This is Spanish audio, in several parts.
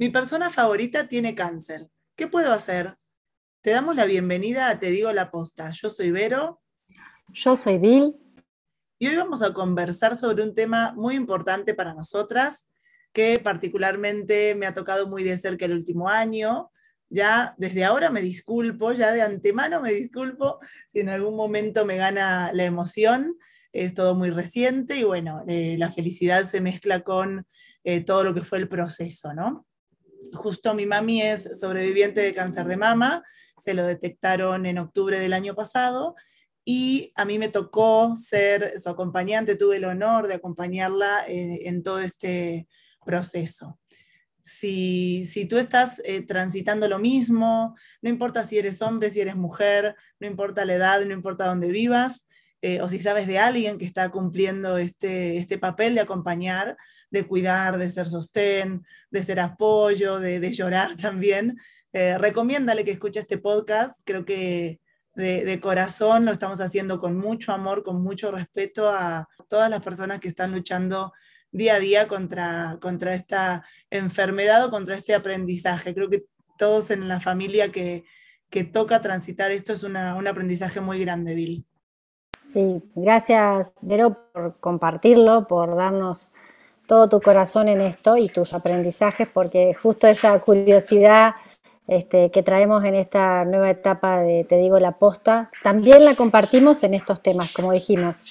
Mi persona favorita tiene cáncer. ¿Qué puedo hacer? Te damos la bienvenida a Te digo la posta. Yo soy Vero. Yo soy Bill. Y hoy vamos a conversar sobre un tema muy importante para nosotras, que particularmente me ha tocado muy de cerca el último año. Ya desde ahora me disculpo, ya de antemano me disculpo si en algún momento me gana la emoción. Es todo muy reciente y bueno, eh, la felicidad se mezcla con eh, todo lo que fue el proceso, ¿no? Justo mi mami es sobreviviente de cáncer de mama, se lo detectaron en octubre del año pasado y a mí me tocó ser su acompañante, tuve el honor de acompañarla eh, en todo este proceso. Si, si tú estás eh, transitando lo mismo, no importa si eres hombre, si eres mujer, no importa la edad, no importa dónde vivas, o si sabes de alguien que está cumpliendo este, este papel de acompañar, de cuidar, de ser sostén, de ser apoyo, de, llorar también. Eh, recomiéndale que escuche este podcast. Creo que de, corazón lo estamos haciendo con mucho amor, con mucho respeto a todas las personas que están luchando día a día contra, esta enfermedad o contra este aprendizaje. Creo que todos en la familia que, toca transitar esto es un aprendizaje muy grande, Bill. Sí, gracias, Vero, por compartirlo, por darnos todo tu corazón en esto y tus aprendizajes, porque justo esa curiosidad este, que traemos en esta nueva etapa de Te digo la posta, también la compartimos en estos temas, como dijimos.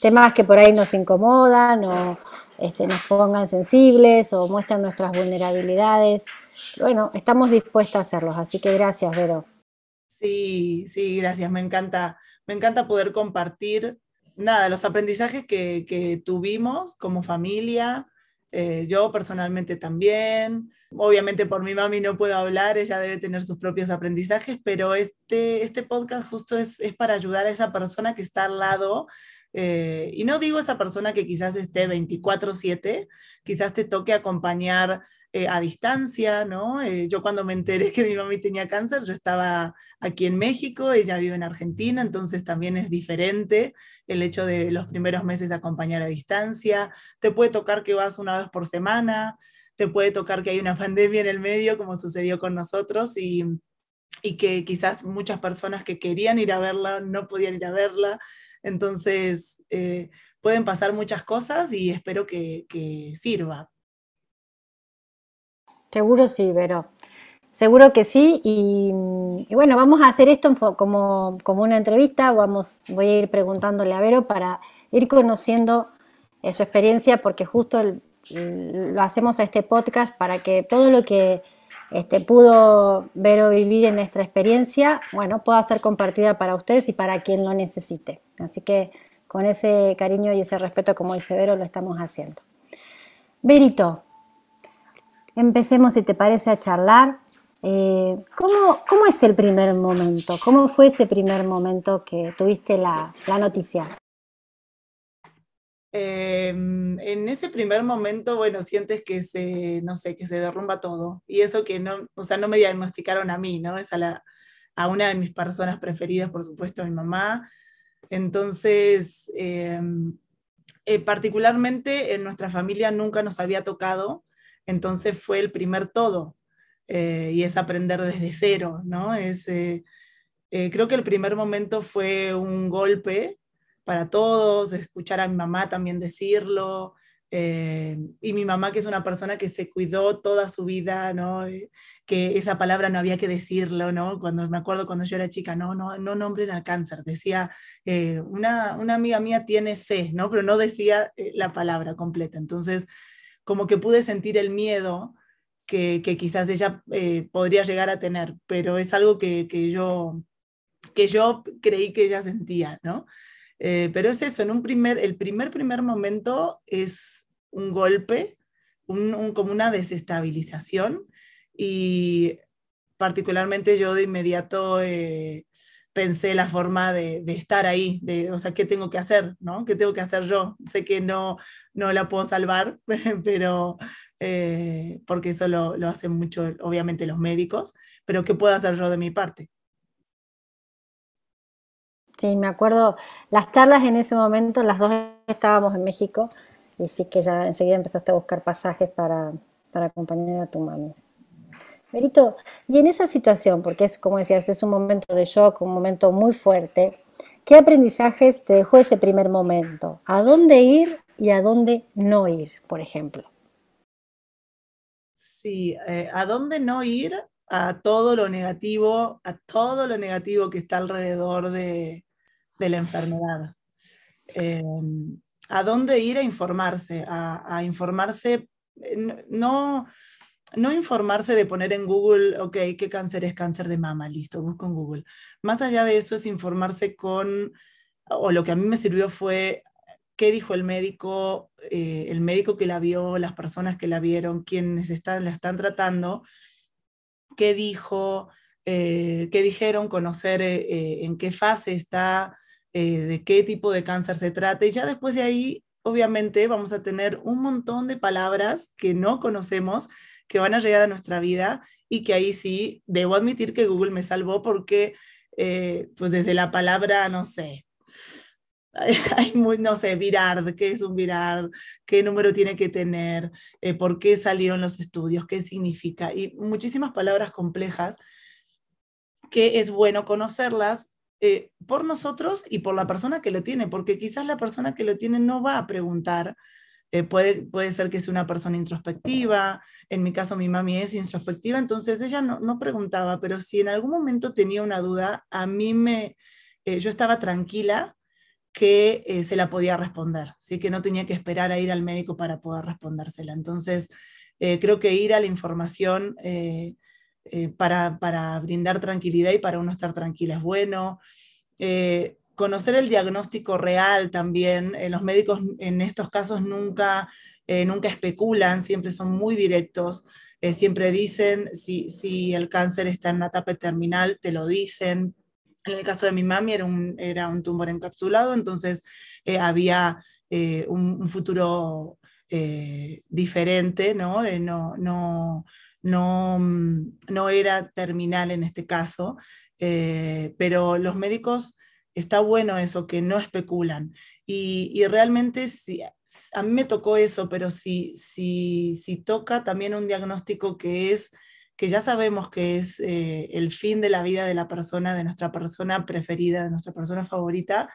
Temas que por ahí nos incomodan o este, nos pongan sensibles o muestran nuestras vulnerabilidades. Bueno, estamos dispuestos a hacerlos, así que gracias, Vero. Sí, sí, gracias. Me encanta, me encanta poder compartir nada, los aprendizajes que, tuvimos como familia, eh, yo personalmente también. Obviamente por mi mami no puedo hablar, ella debe tener sus propios aprendizajes, pero este, este podcast justo es, para ayudar a esa persona que está al lado. Eh, y no digo esa persona que quizás esté 24/7, quizás te toque acompañar eh, a distancia, ¿no? Eh, yo cuando me enteré que mi mami tenía cáncer, yo estaba aquí en México, ella vive en Argentina, entonces también es diferente el hecho de los primeros meses acompañar a distancia. Te puede tocar que vas una vez por semana, te puede tocar que hay una pandemia en el medio, como sucedió con nosotros, y, y que quizás muchas personas que querían ir a verla no podían ir a verla. Entonces, eh, pueden pasar muchas cosas y espero que, que sirva Seguro sí, Vero. Seguro que sí. Y, bueno, vamos a hacer esto como, como, una entrevista. Vamos, voy a ir preguntándole a Vero para ir conociendo eh, su experiencia, porque justo lo hacemos a este podcast para que todo lo que este, pudo Vero vivir en nuestra experiencia, bueno, pueda ser compartida para ustedes y para quien lo necesite. Así que con ese cariño y ese respeto, como dice Vero, lo estamos haciendo. Verito, empecemos, si te parece, a charlar. Eh, ¿cómo, es el primer momento? ¿Cómo fue ese primer momento que tuviste la, noticia? Em, en ese primer momento, bueno, sientes que se, no sé, que se derrumba todo. Y eso que no, o sea, no me diagnosticaron a mí, ¿no? Es a, la, a una de mis personas preferidas, por supuesto, a mi mamá. Entonces, em, eh, particularmente en nuestra familia nunca nos había tocado entonces fue el primer todo eh, y es aprender desde cero, ¿no? Es, eh, eh, creo que el primer momento fue un golpe para todos, escuchar a mi mamá también decirlo, y mi mamá que es una persona que se cuidó toda su vida, ¿no? que esa palabra no había que decirlo, ¿no? Cuando me acuerdo cuando yo era chica, no, no, no nombren al cáncer, decía, una, una, amiga mía tiene C, ¿no? Pero no decía la palabra completa. Entonces, como que pude sentir el miedo que, quizás ella eh, podría llegar a tener, pero es algo que, yo, que yo creí que ella sentía, ¿no? Eh, pero es eso, en un primer, el primer, primer momento es un golpe, un, como una desestabilización y particularmente yo de inmediato eh, pensé la forma de, estar ahí, de, o sea, ¿qué tengo que hacer? ¿no? ¿Qué tengo que hacer yo? Sé que no, no la puedo salvar, pero eh, porque eso lo, lo, hacen mucho, obviamente, los médicos, pero ¿qué puedo hacer yo de mi parte? Sí, me acuerdo, las charlas en ese momento, las dos estábamos en México y sí que ya enseguida empezaste a buscar pasajes para, para acompañar a tu mami. Merito, y en esa situación, porque es como decías, es un momento de shock, un momento muy fuerte, ¿qué aprendizajes te dejó ese primer momento? ¿A dónde ir y a dónde no ir, por ejemplo? Sí, eh, ¿a dónde no ir? A todo lo negativo, a todo lo negativo que está alrededor de, la enfermedad. Em, ¿A dónde ir a informarse? A, informarse, eh, no no informarse de poner en Google, ok, ¿qué cáncer es cáncer de mama? Listo, busco en Google. Más allá de eso es informarse con, o lo que a mí me sirvió fue qué dijo el médico, eh, el médico que la vio, las personas que la vieron, quienes están, la están tratando, qué dijo, eh, qué dijeron, conocer eh, en qué fase está, de qué tipo de cáncer se trata, y ya después de ahí, obviamente, vamos a tener un montón de palabras que no conocemos que van a llegar a nuestra vida y que ahí sí, debo admitir que Google me salvó porque, eh, pues desde la palabra, no sé, hay muy, no sé, Virard, ¿qué es un Virard? ¿Qué número tiene que tener? Eh, ¿Por qué salieron los estudios? ¿Qué significa? Y muchísimas palabras complejas que es bueno conocerlas eh, por nosotros y por la persona que lo tiene, porque quizás la persona que lo tiene no va a preguntar eh, puede, puede ser que sea una persona introspectiva, en mi caso mi mami es introspectiva, entonces ella no, no preguntaba, pero si en algún momento tenía una duda, a mí me, eh, yo estaba tranquila que eh, se la podía responder, así que no tenía que esperar a ir al médico para poder respondérsela. Entonces, creo que ir a la información para, para, brindar tranquilidad y para uno estar tranquila es bueno conocer el diagnóstico real también. Eh, los médicos en estos casos nunca, eh, nunca especulan, siempre son muy directos. Eh, siempre dicen si, si el cáncer está en una etapa terminal, te lo dicen. En el caso de mi mami era un, era un tumor encapsulado, entonces había un, futuro diferente, ¿no? no, no, no, no era terminal en este caso, pero los médicos está bueno eso, que no especulan. Y, realmente si, a mí me tocó eso, pero si, si, si toca también un diagnóstico que es que ya sabemos que es eh, el fin de la vida de la persona, de nuestra persona preferida, de nuestra persona favorita,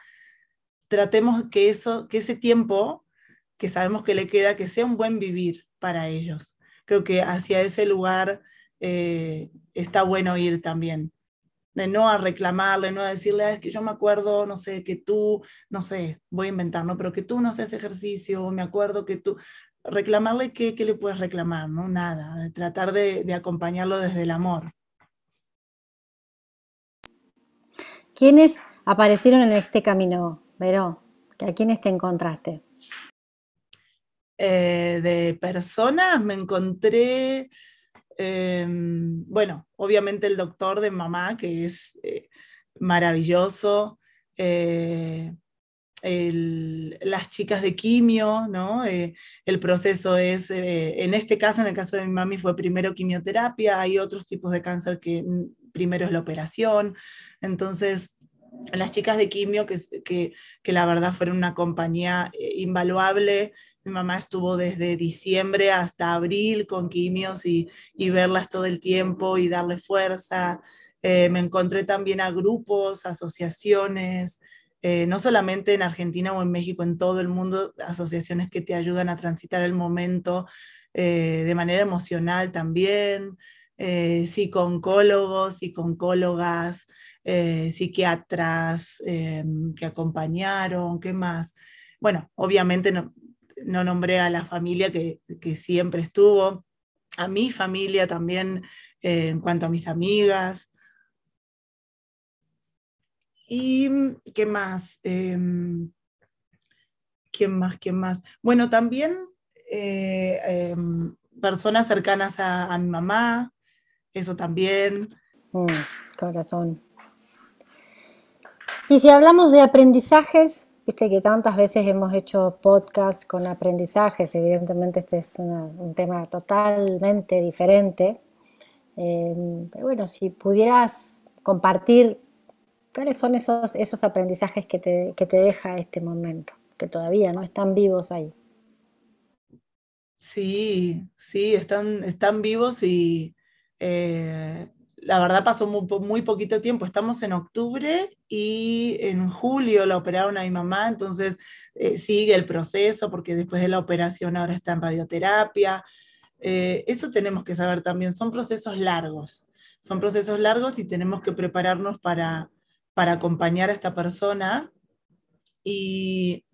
tratemos que, eso, que ese tiempo que sabemos que le queda, que sea un buen vivir para ellos. Creo que hacia ese lugar eh, está bueno ir también de no a reclamarle, no a decirle, ah, es que yo me acuerdo, no sé, que tú, no sé, voy a inventar, ¿no? Pero que tú no haces ejercicio, me acuerdo que tú, reclamarle qué, qué le puedes reclamar, ¿no? Nada, tratar de, de acompañarlo desde el amor. ¿Quiénes aparecieron en este camino, Vero? ¿A quiénes te encontraste? Eh, de personas me encontré Em, bueno, obviamente el doctor de mamá, que es eh, maravilloso. Eh, las chicas de quimio, ¿no? Eh, el proceso es, en este caso, en el caso de mi mami, fue primero quimioterapia, hay otros tipos de cáncer que primero es la operación. Entonces, las chicas de quimio, que, que la verdad fueron una compañía invaluable, mi mamá estuvo desde diciembre hasta abril con quimios y, verlas todo el tiempo y darle fuerza. Eh, me encontré también a grupos, asociaciones, eh, no solamente en Argentina o en México, en todo el mundo, asociaciones que te ayudan a transitar el momento eh, de manera emocional también, psico-oncólogos, psico-oncólogas, psiquiatras que acompañaron, ¿qué más? Bueno, obviamente no, no nombré a la familia que, siempre estuvo, a mi familia también eh, en cuanto a mis amigas. ¿Y qué más? Em, ¿Quién más? ¿Quién más? Bueno, también eh, em, personas cercanas a, mi mamá, eso también. Mm, corazón. Y si hablamos de aprendizajes, Viste que tantas veces hemos hecho podcasts con aprendizajes, evidentemente este es un tema totalmente diferente. Em, pero bueno, si pudieras compartir cuáles son esos, esos aprendizajes que te, que te deja este momento, que todavía no están vivos ahí. Sí, sí, están, están vivos y, Eh, la verdad pasó muy, poquito tiempo, estamos en octubre y en julio la operaron a mi mamá, entonces eh, sigue el proceso porque después de la operación ahora está en radioterapia. Eh, eso tenemos que saber también, son procesos largos, son procesos largos y tenemos que prepararnos para, para acompañar a esta persona. Y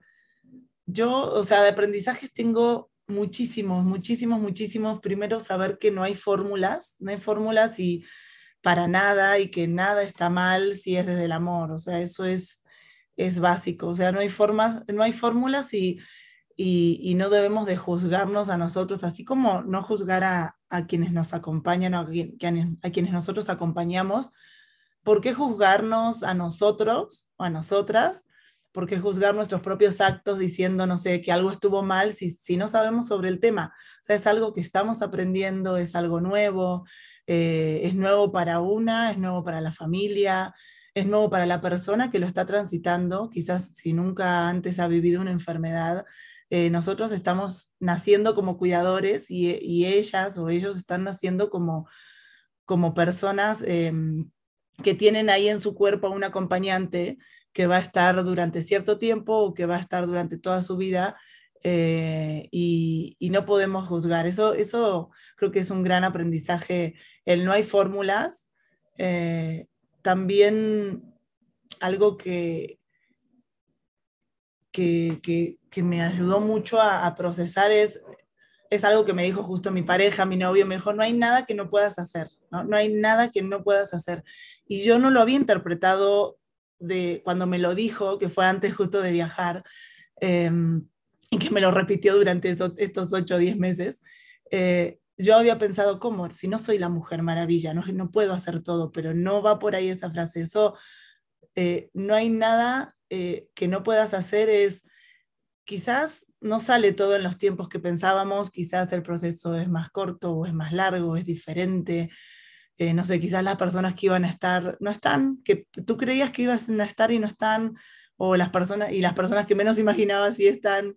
yo, o sea, de aprendizajes tengo muchísimos, muchísimos, muchísimos. Primero, saber que no hay fórmulas, no hay fórmulas y para nada y que nada está mal si es desde el amor. O sea, eso es, es básico. O sea, no hay, formas, no hay fórmulas y, y, no debemos de juzgarnos a nosotros, así como no juzgar a, a quienes nos acompañan a, a, quienes nosotros acompañamos. ¿Por qué juzgarnos a nosotros o a nosotras? ¿Por qué juzgar nuestros propios actos diciendo, no sé, que algo estuvo mal si, si no sabemos sobre el tema? O sea, es algo que estamos aprendiendo, es algo nuevo, eh, es nuevo para una, es nuevo para la familia, es nuevo para la persona que lo está transitando, quizás si nunca antes ha vivido una enfermedad. Eh, nosotros estamos naciendo como cuidadores y, ellas o ellos están naciendo como, como personas em, que tienen ahí en su cuerpo un acompañante que va a estar durante cierto tiempo o que va a estar durante toda su vida eh, y, no podemos juzgar. Eso, eso creo que es un gran aprendizaje. El no hay fórmulas. Eh, también algo que, que, me ayudó mucho a, procesar es, es algo que me dijo justo mi pareja, mi novio, me dijo, no hay nada que no puedas hacer, no, no hay nada que no puedas hacer. Y yo no lo había interpretado de cuando me lo dijo, que fue antes justo de viajar. Em, y que me lo repitió durante estos, ocho o diez meses, eh, yo había pensado, ¿cómo? Si no soy la mujer maravilla, no, no puedo hacer todo, pero no va por ahí esa frase. Eso, eh, no hay nada eh, que no puedas hacer, es quizás no sale todo en los tiempos que pensábamos, quizás el proceso es más corto o es más largo, es diferente. no sé, quizás las personas que iban a estar no están, que tú creías que iban a estar y no están, o las personas, y las personas que menos imaginabas sí están.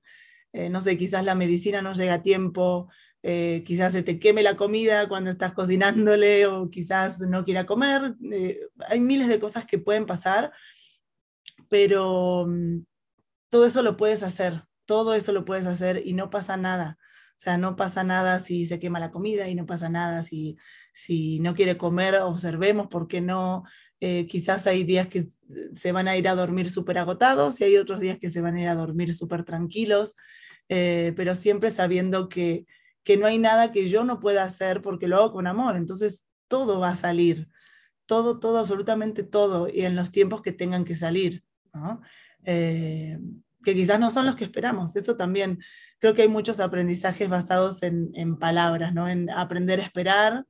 Eh, no sé, quizás la medicina no llega a tiempo, eh, quizás se te queme la comida cuando estás cocinándole o quizás no quiera comer. Eh, hay miles de cosas que pueden pasar, pero mm, todo eso lo puedes hacer, todo eso lo puedes hacer y no pasa nada. O sea, no pasa nada si se quema la comida y no pasa nada si, si no quiere comer, observemos por qué no. Quizás hay días que se van a ir a dormir súper agotados y hay otros días que se van a ir a dormir súper tranquilos. Eh, pero siempre sabiendo que, que no hay nada que yo no pueda hacer porque lo hago con amor. Entonces, todo va a salir, todo, todo, absolutamente todo, y en los tiempos que tengan que salir, eh, que quizás no son los que esperamos. Eso también, creo que hay muchos aprendizajes basados en, en palabras, ¿no? en aprender a esperar,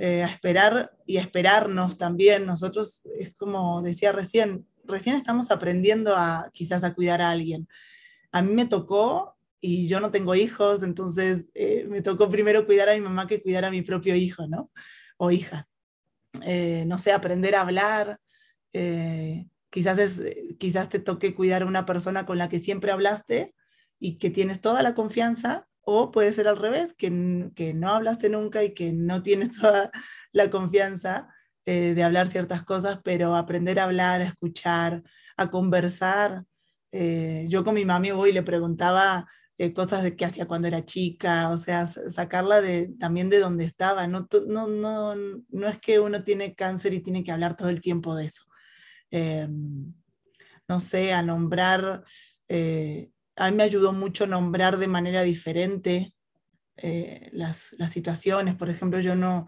eh, a esperar y esperarnos también. Nosotros, es como decía recién, recién estamos aprendiendo a quizás a cuidar a alguien. A mí me tocó y yo no tengo hijos, entonces eh, me tocó primero cuidar a mi mamá que cuidar a mi propio hijo, ¿no? O hija. Eh, no sé, aprender a hablar. Quizás, es, quizás te toque cuidar a una persona con la que siempre hablaste y que tienes toda la confianza, o puede ser al revés, que, que no hablaste nunca y que no tienes toda la confianza de hablar ciertas cosas, pero aprender a hablar, a escuchar, a conversar. yo con mi mami voy y le preguntaba eh, cosas de que hacía cuando era chica, o sea, sacarla de, también de donde estaba. No, no, no, no es que uno tiene cáncer y tiene que hablar todo el tiempo de eso. Em, no sé, a nombrar, eh, a mí me ayudó mucho nombrar de manera diferente eh, las, situaciones. Por ejemplo, yo no,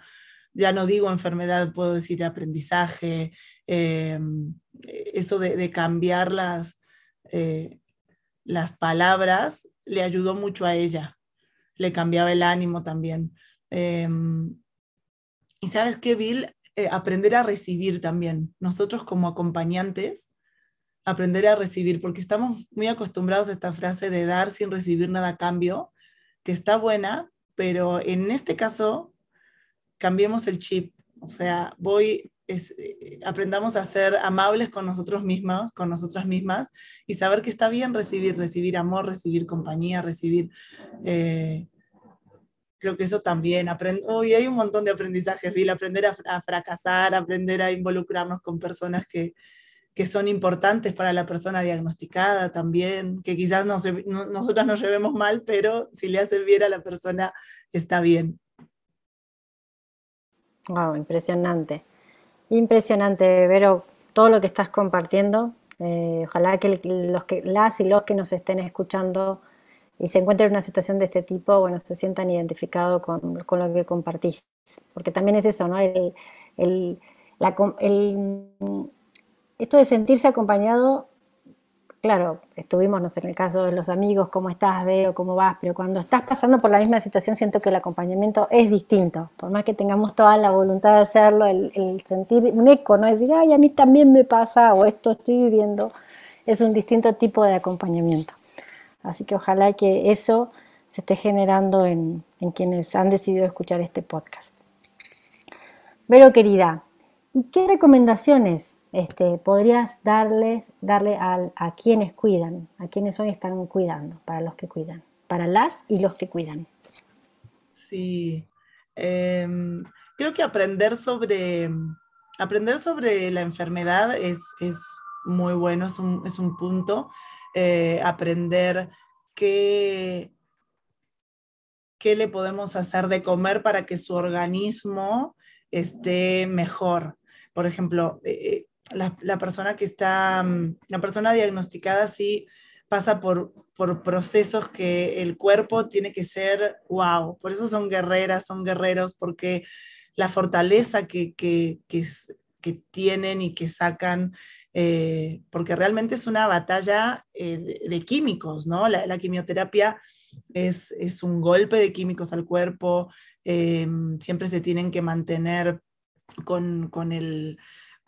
ya no digo enfermedad, puedo decir aprendizaje, em, eso de, cambiar las, las palabras le ayudó mucho a ella, le cambiaba el ánimo también. Em, y sabes qué, Bill, eh, aprender a recibir también, nosotros como acompañantes, aprender a recibir, porque estamos muy acostumbrados a esta frase de dar sin recibir nada a cambio, que está buena, pero en este caso, cambiemos el chip. O sea, voy, eh, aprendamos a ser amables con nosotros mismos, con nosotras mismas, y saber que está bien recibir, recibir amor, recibir compañía, recibir, eh, creo que eso también, hoy hay un montón de aprendizajes, Bill, aprender a, fracasar, aprender a involucrarnos con personas que, que, son importantes para la persona diagnosticada también, que quizás no nosotras nos llevemos mal, pero si le hace bien a la persona, está bien. Wow, impresionante. Impresionante, Vero, todo lo que estás compartiendo. Eh, ojalá que, los que las y los que nos estén escuchando y se encuentren en una situación de este tipo, bueno, se sientan identificados con, lo que compartís. Porque también es eso, ¿no? El, esto de sentirse acompañado, claro, estuvimos, no sé, en el caso de los amigos, cómo estás, veo, cómo vas, pero cuando estás pasando por la misma situación siento que el acompañamiento es distinto. Por más que tengamos toda la voluntad de hacerlo, el, sentir un eco, ¿no? Decir, ay, a mí también me pasa o esto estoy viviendo, es un distinto tipo de acompañamiento. Así que ojalá que eso se esté generando en, quienes han decidido escuchar este podcast. Pero querida, ¿y qué recomendaciones este, podrías darles, darle a, quienes cuidan, a quienes hoy están cuidando, para los que cuidan, para las y los que cuidan? Sí, em, creo que aprender sobre, aprender sobre la enfermedad es, muy bueno, es un, es un punto. Eh, aprender qué, qué le podemos hacer de comer para que su organismo esté mejor. Por ejemplo, eh, eh, la, persona que está, mm, la persona diagnosticada sí pasa por, por procesos que el cuerpo tiene que ser wow. Por eso son guerreras, son guerreros, porque la fortaleza que, que, que, que tienen y que sacan eh, porque realmente es una batalla eh, de, químicos, ¿no? La, quimioterapia es, es, un golpe de químicos al cuerpo, eh, siempre se tienen que mantener con, con, el,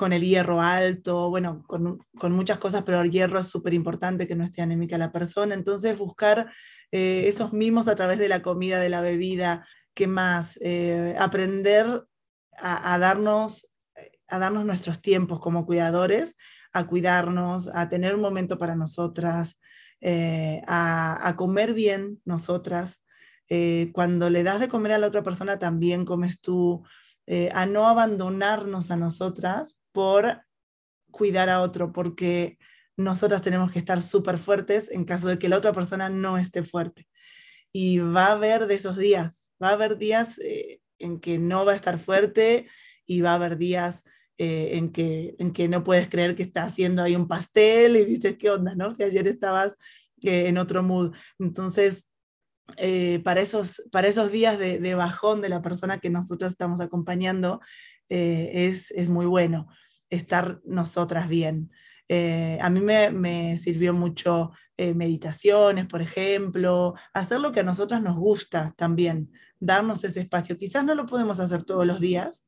con el hierro alto, bueno, con, con muchas cosas, pero el hierro es súper importante que no esté anémica la persona, entonces buscar esos mimos a través de la comida, de la bebida, ¿qué más? aprender a, darnos a darnos nuestros tiempos como cuidadores, a cuidarnos, a tener un momento para nosotras, eh, a, comer bien nosotras. Eh, cuando le das de comer a la otra persona, también comes tú, eh, a no abandonarnos a nosotras por cuidar a otro, porque nosotras tenemos que estar súper fuertes en caso de que la otra persona no esté fuerte. Y va a haber de esos días, va a haber días en que no va a estar fuerte y va a haber días eh, en, que, en que no puedes creer que está haciendo ahí un pastel y dices, ¿qué onda? ¿no? Si ayer estabas eh, en otro mood. Entonces, eh, para, esos, para esos días de, de, bajón de la persona que nosotros estamos acompañando, es, es, muy bueno estar nosotras bien. a mí me, me, sirvió mucho meditaciones, por ejemplo, hacer lo que a nosotras nos gusta también, darnos ese espacio. Quizás no lo podemos hacer todos los días,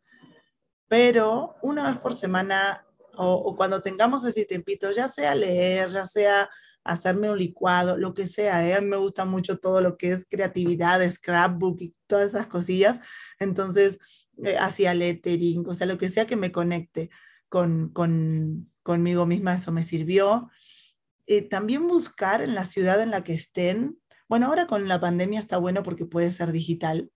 pero una vez por semana o, cuando tengamos ese tiempito, ya sea leer, ya sea hacerme un licuado, lo que sea, ¿eh? me gusta mucho todo lo que es creatividad, scrapbook y todas esas cosillas, entonces eh, hacia lettering, o sea, lo que sea que me conecte con, con, conmigo misma, eso me sirvió. Eh, también buscar en la ciudad en la que estén, bueno, ahora con la pandemia está bueno porque puede ser digital,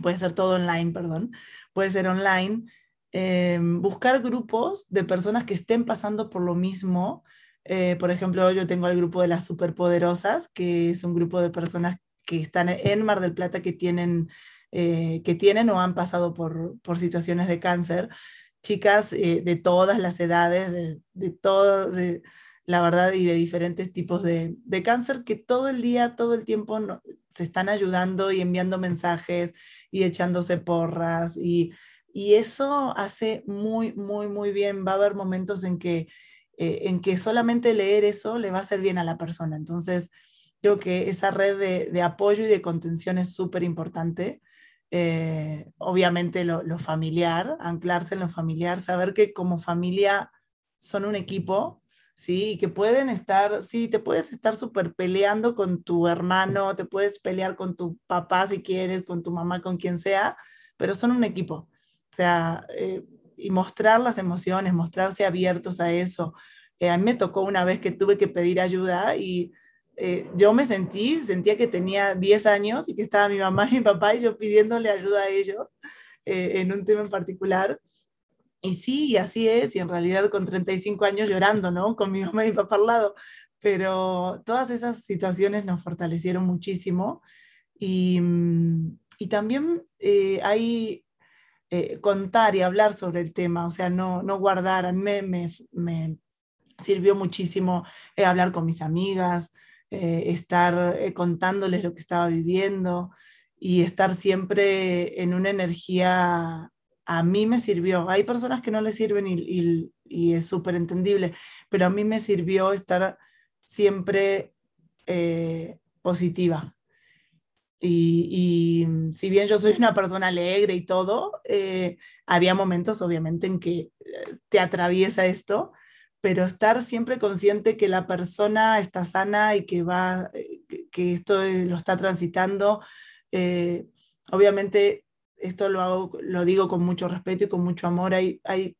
puede ser todo online, perdón, puede ser online, Em, buscar grupos de personas que estén pasando por lo mismo. Eh, por ejemplo, yo tengo el grupo de las superpoderosas, que es un grupo de personas que están en Mar del Plata que tienen, eh, que tienen o han pasado por, por situaciones de cáncer. Chicas eh, de todas las edades, de, de todo, de, la verdad, y de diferentes tipos de, de cáncer que todo el día, todo el tiempo se están ayudando y enviando mensajes y echándose porras y eso hace muy, muy, muy bien. Va a haber momentos en que, eh, en que solamente leer eso le va a hacer bien a la persona. Entonces, creo que esa red de, apoyo y de contención es súper importante. Eh, obviamente lo, familiar, anclarse en lo familiar, saber que como familia son un equipo, ¿sí? Y que pueden estar, sí, te puedes estar súper peleando con tu hermano, te puedes pelear con tu papá si quieres, con tu mamá, con quien sea, pero son un equipo. O sea, eh, y mostrar las emociones, mostrarse abiertos a eso. Eh, a mí me tocó una vez que tuve que pedir ayuda y eh, yo me sentí, sentía que tenía 10 años y que estaba mi mamá y mi papá y yo pidiéndole ayuda a ellos eh, en un tema en particular. Y sí, así es, y en realidad con 35 años llorando, ¿no? Con mi mamá y mi papá al lado. Pero todas esas situaciones nos fortalecieron muchísimo. Y, mm, y también eh, hay contar y hablar sobre el tema, o sea, no, no guardar. A mí me, me, me sirvió muchísimo hablar con mis amigas, eh, estar eh, contándoles lo que estaba viviendo y estar siempre en una energía, a mí me sirvió. Hay personas que no les sirven y, es súper entendible, pero a mí me sirvió estar siempre eh, positiva. Y, si bien yo soy una persona alegre y todo, había momentos obviamente en que te atraviesa esto pero estar siempre consciente que la persona está sana y que va, eh, que esto lo está transitando. Eh, obviamente, esto lo, hago, lo digo con mucho respeto y con mucho amor. Hay, hay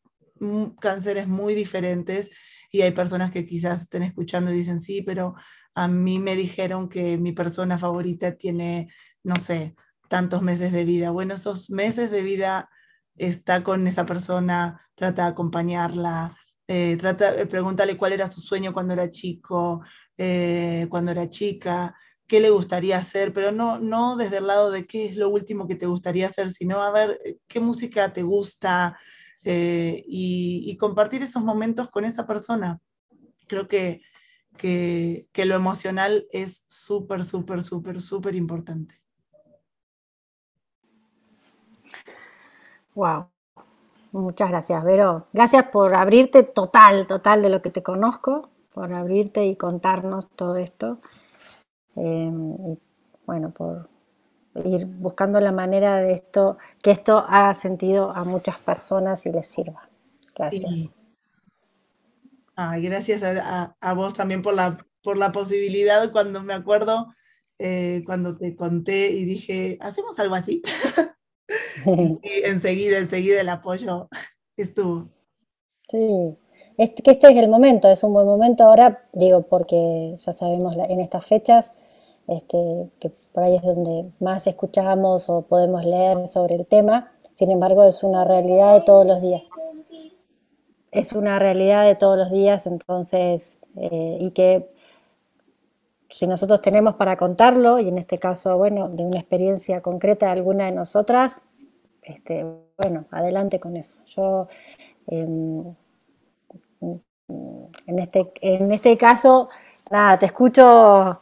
cánceres muy diferentes y hay personas que quizás estén escuchando y dicen, sí, pero a mí me dijeron que mi persona favorita tiene, no sé, tantos meses de vida. Bueno, esos meses de vida está con esa persona, trata de acompañarla, eh, trata, eh, pregúntale cuál era su sueño cuando era chico, eh, cuando era chica, qué le gustaría hacer, pero no, no desde el lado de qué es lo último que te gustaría hacer, sino a ver qué música te gusta y, compartir esos momentos con esa persona. Creo que, que, que lo emocional es súper, súper, súper, súper importante. Wow. Muchas gracias, Vero. Gracias por abrirte total, total de lo que te conozco, por abrirte y contarnos todo esto. Em, y bueno, por ir buscando la manera de esto, que esto haga sentido a muchas personas y les sirva. Gracias. gracias a, vos también por la, por la posibilidad cuando me acuerdo, eh, cuando te conté y dije, ¿hacemos algo así? y enseguida, enseguida el apoyo estuvo. Sí, que este es el momento, es un buen momento ahora, digo, porque ya sabemos en estas fechas este, que por ahí es donde más escuchamos o podemos leer sobre el tema, sin embargo es una realidad de todos los días. Es una realidad de todos los días, entonces, eh, y que si nosotros tenemos para contarlo, y en este caso, bueno, de una experiencia concreta de alguna de nosotras, este, bueno, adelante con eso. Yo, em, en, este, en este caso, nada, te escucho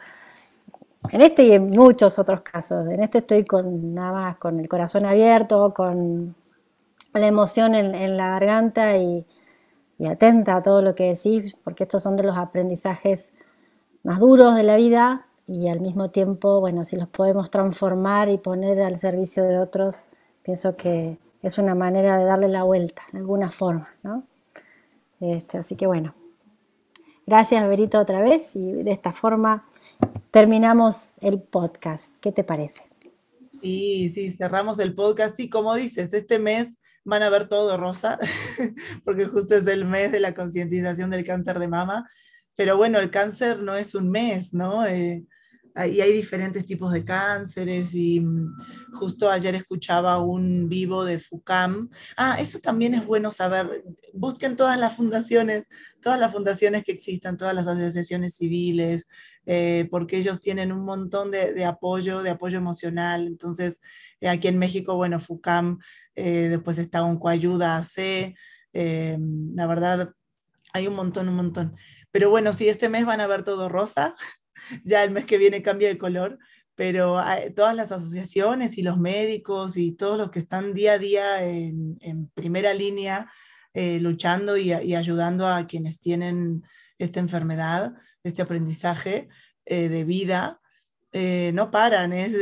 en este y en muchos otros casos. En este estoy con nada más con el corazón abierto, con la emoción en, la garganta y, y, atenta a todo lo que decís, porque estos son de los aprendizajes más duros de la vida y al mismo tiempo, bueno, si los podemos transformar y poner al servicio de otros, pienso que es una manera de darle la vuelta, de alguna forma, ¿no? Este, así que bueno, gracias Berito otra vez y de esta forma terminamos el podcast. ¿Qué te parece? Sí, sí, cerramos el podcast. Sí, como dices, este mes van a ver todo rosa, porque justo es el mes de la concientización del cáncer de mama. Pero bueno, el cáncer no es un mes, ¿no? Eh, y hay diferentes tipos de cánceres y mm, justo ayer escuchaba un vivo de FUCAM. Ah, eso también es bueno saber. Busquen todas las fundaciones, todas las fundaciones que existan, todas las asociaciones civiles, eh, porque ellos tienen un montón de, apoyo, de apoyo emocional. Entonces, eh, aquí en México, bueno, FUCAM, después está un Coayuda AC, la verdad, hay un montón, un montón. Pero bueno, sí, este mes van a ver todo rosa, ya el mes que viene cambia de color, pero todas las asociaciones y los médicos y todos los que están día a día en, primera línea eh, luchando y, ayudando a quienes tienen esta enfermedad, este aprendizaje eh, de vida, eh, no paran. Es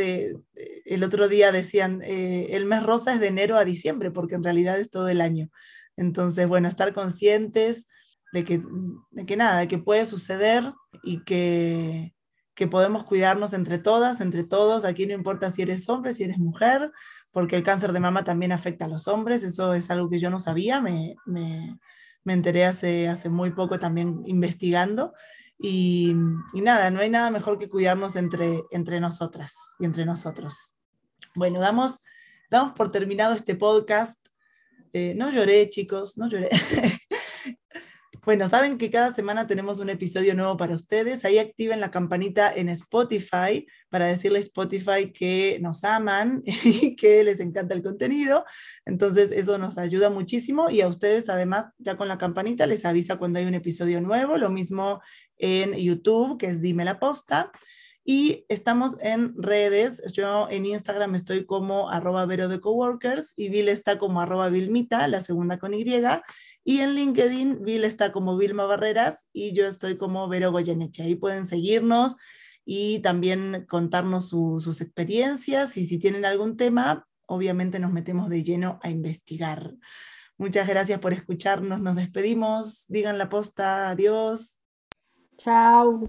el otro día decían, el mes rosa es de enero a diciembre, porque en realidad es todo el año. Entonces, bueno, estar conscientes de que, de que nada, de que puede suceder y que, que podemos cuidarnos entre todas, entre todos. Aquí no importa si eres hombre, si eres mujer, porque el cáncer de mama también afecta a los hombres. Eso es algo que yo no sabía, me, me, me enteré hace, hace muy poco también investigando. Y, nada, no hay nada mejor que cuidarnos entre, entre nosotras y entre nosotros. Bueno, damos, damos por terminado este podcast. Eh, no lloré, chicos, no lloré. Bueno, saben que cada semana tenemos un episodio nuevo para ustedes. Ahí activen la campanita en Spotify para decirle a Spotify que nos aman y que les encanta el contenido. Entonces, eso nos ayuda muchísimo y a ustedes, además, ya con la campanita les avisa cuando hay un episodio nuevo. Lo mismo en YouTube, que es Dime la Posta. Y estamos en redes. Yo en Instagram estoy como arroba vero de coworkers y Bill está como arroba Vilmita, la segunda con Y. Y en LinkedIn, Bill está como Vilma Barreras y yo estoy como Vero Goyeneche. Ahí pueden seguirnos y también contarnos sus experiencias y si tienen algún tema, obviamente nos metemos de lleno a investigar. Muchas gracias por escucharnos, nos despedimos, digan la posta, adiós. Chao.